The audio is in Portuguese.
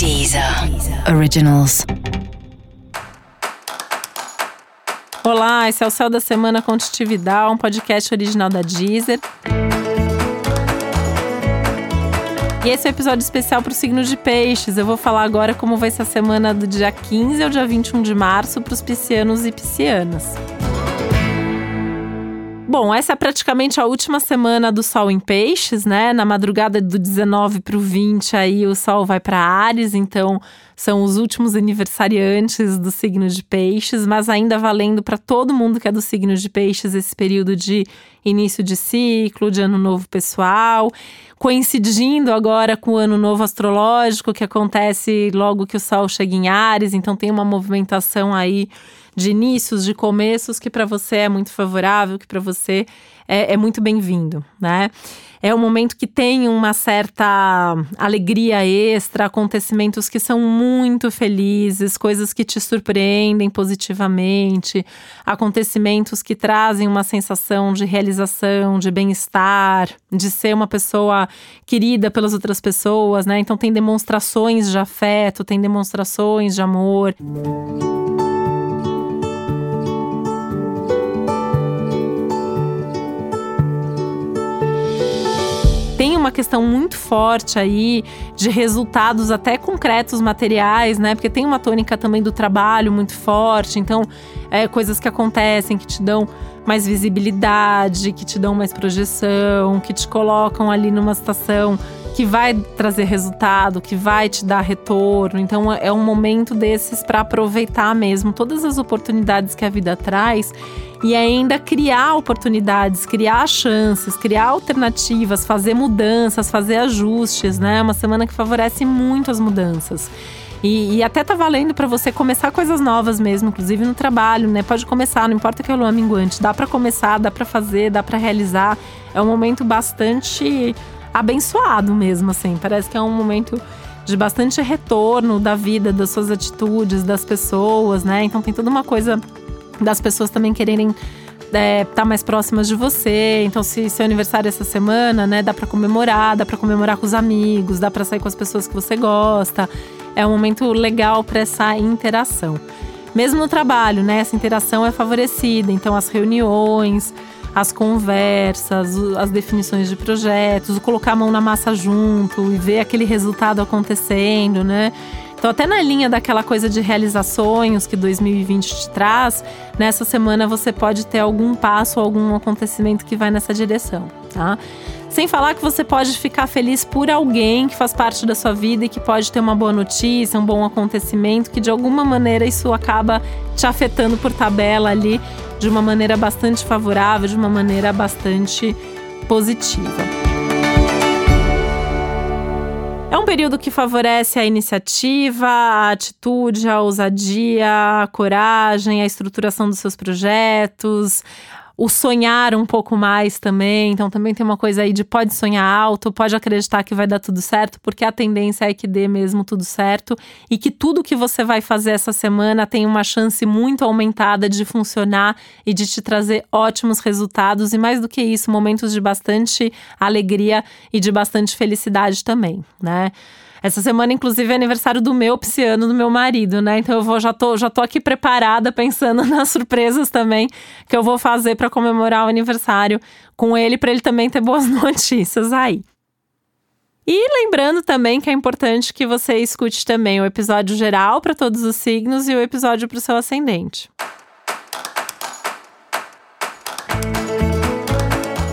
Deezer Originals. Olá, esse é o Céu da Semana Contitividade, um podcast original da Deezer. E esse é o um episódio especial para o signo de peixes. Eu vou falar agora como vai ser a semana do dia 15 ao dia 21 de março para os piscianos e piscianas. Bom, essa é praticamente a última semana do Sol em Peixes, né? Na madrugada do 19 para o 20, aí o Sol vai para Ares, então são os últimos aniversariantes do signo de Peixes, mas ainda valendo para todo mundo que é do signo de Peixes esse período de início de ciclo, de ano novo pessoal, coincidindo agora com o ano novo astrológico que acontece logo que o Sol chega em Ares, então tem uma movimentação aí de inícios, de começos, que para você é muito favorável, que para você é, é muito bem-vindo, né? É um momento que tem uma certa alegria extra, acontecimentos que são muito felizes, coisas que te surpreendem positivamente, acontecimentos que trazem uma sensação de realização, de bem-estar, de ser uma pessoa querida pelas outras pessoas, né? Então tem demonstrações de afeto, tem demonstrações de amor. Tem uma questão muito forte aí de resultados até concretos materiais, né? Porque tem uma tônica também do trabalho muito forte, então é, coisas que acontecem que te dão mais visibilidade, que te dão mais projeção, que te colocam ali numa situação que vai trazer resultado, que vai te dar retorno. Então é um momento desses para aproveitar mesmo todas as oportunidades que a vida traz e ainda criar oportunidades, criar chances, criar alternativas, fazer mudanças, fazer ajustes, né? É uma semana que favorece muito as mudanças. E, e até tá valendo para você começar coisas novas mesmo, inclusive no trabalho, né? Pode começar, não importa que é o lua minguante, dá para começar, dá para fazer, dá para realizar. É um momento bastante abençoado mesmo, assim. Parece que é um momento de bastante retorno da vida, das suas atitudes, das pessoas, né? Então tem toda uma coisa das pessoas também quererem estar é, tá mais próximas de você. Então, se seu aniversário é essa semana, né, dá para comemorar, dá para comemorar com os amigos, dá para sair com as pessoas que você gosta. É um momento legal para essa interação. Mesmo no trabalho, né, essa interação é favorecida. Então, as reuniões, as conversas, as definições de projetos, colocar a mão na massa junto e ver aquele resultado acontecendo, né? Então, até na linha daquela coisa de realizar sonhos que 2020 te traz, nessa semana você pode ter algum passo, algum acontecimento que vai nessa direção, tá? Sem falar que você pode ficar feliz por alguém que faz parte da sua vida e que pode ter uma boa notícia, um bom acontecimento, que de alguma maneira isso acaba te afetando por tabela ali de uma maneira bastante favorável, de uma maneira bastante positiva. É um período que favorece a iniciativa, a atitude, a ousadia, a coragem, a estruturação dos seus projetos, o sonhar um pouco mais também. Então, também tem uma coisa aí de pode sonhar alto, pode acreditar que vai dar tudo certo, porque a tendência é que dê mesmo tudo certo e que tudo que você vai fazer essa semana tem uma chance muito aumentada de funcionar e de te trazer ótimos resultados. E mais do que isso, momentos de bastante alegria e de bastante felicidade também, né? Essa semana, inclusive, é aniversário do meu pisciano, do meu marido, né? Então eu vou, já tô, já tô aqui preparada, pensando nas surpresas também que eu vou fazer para comemorar o aniversário com ele, para ele também ter boas notícias aí. E lembrando também que é importante que você escute também o episódio geral para todos os signos e o episódio para o seu ascendente.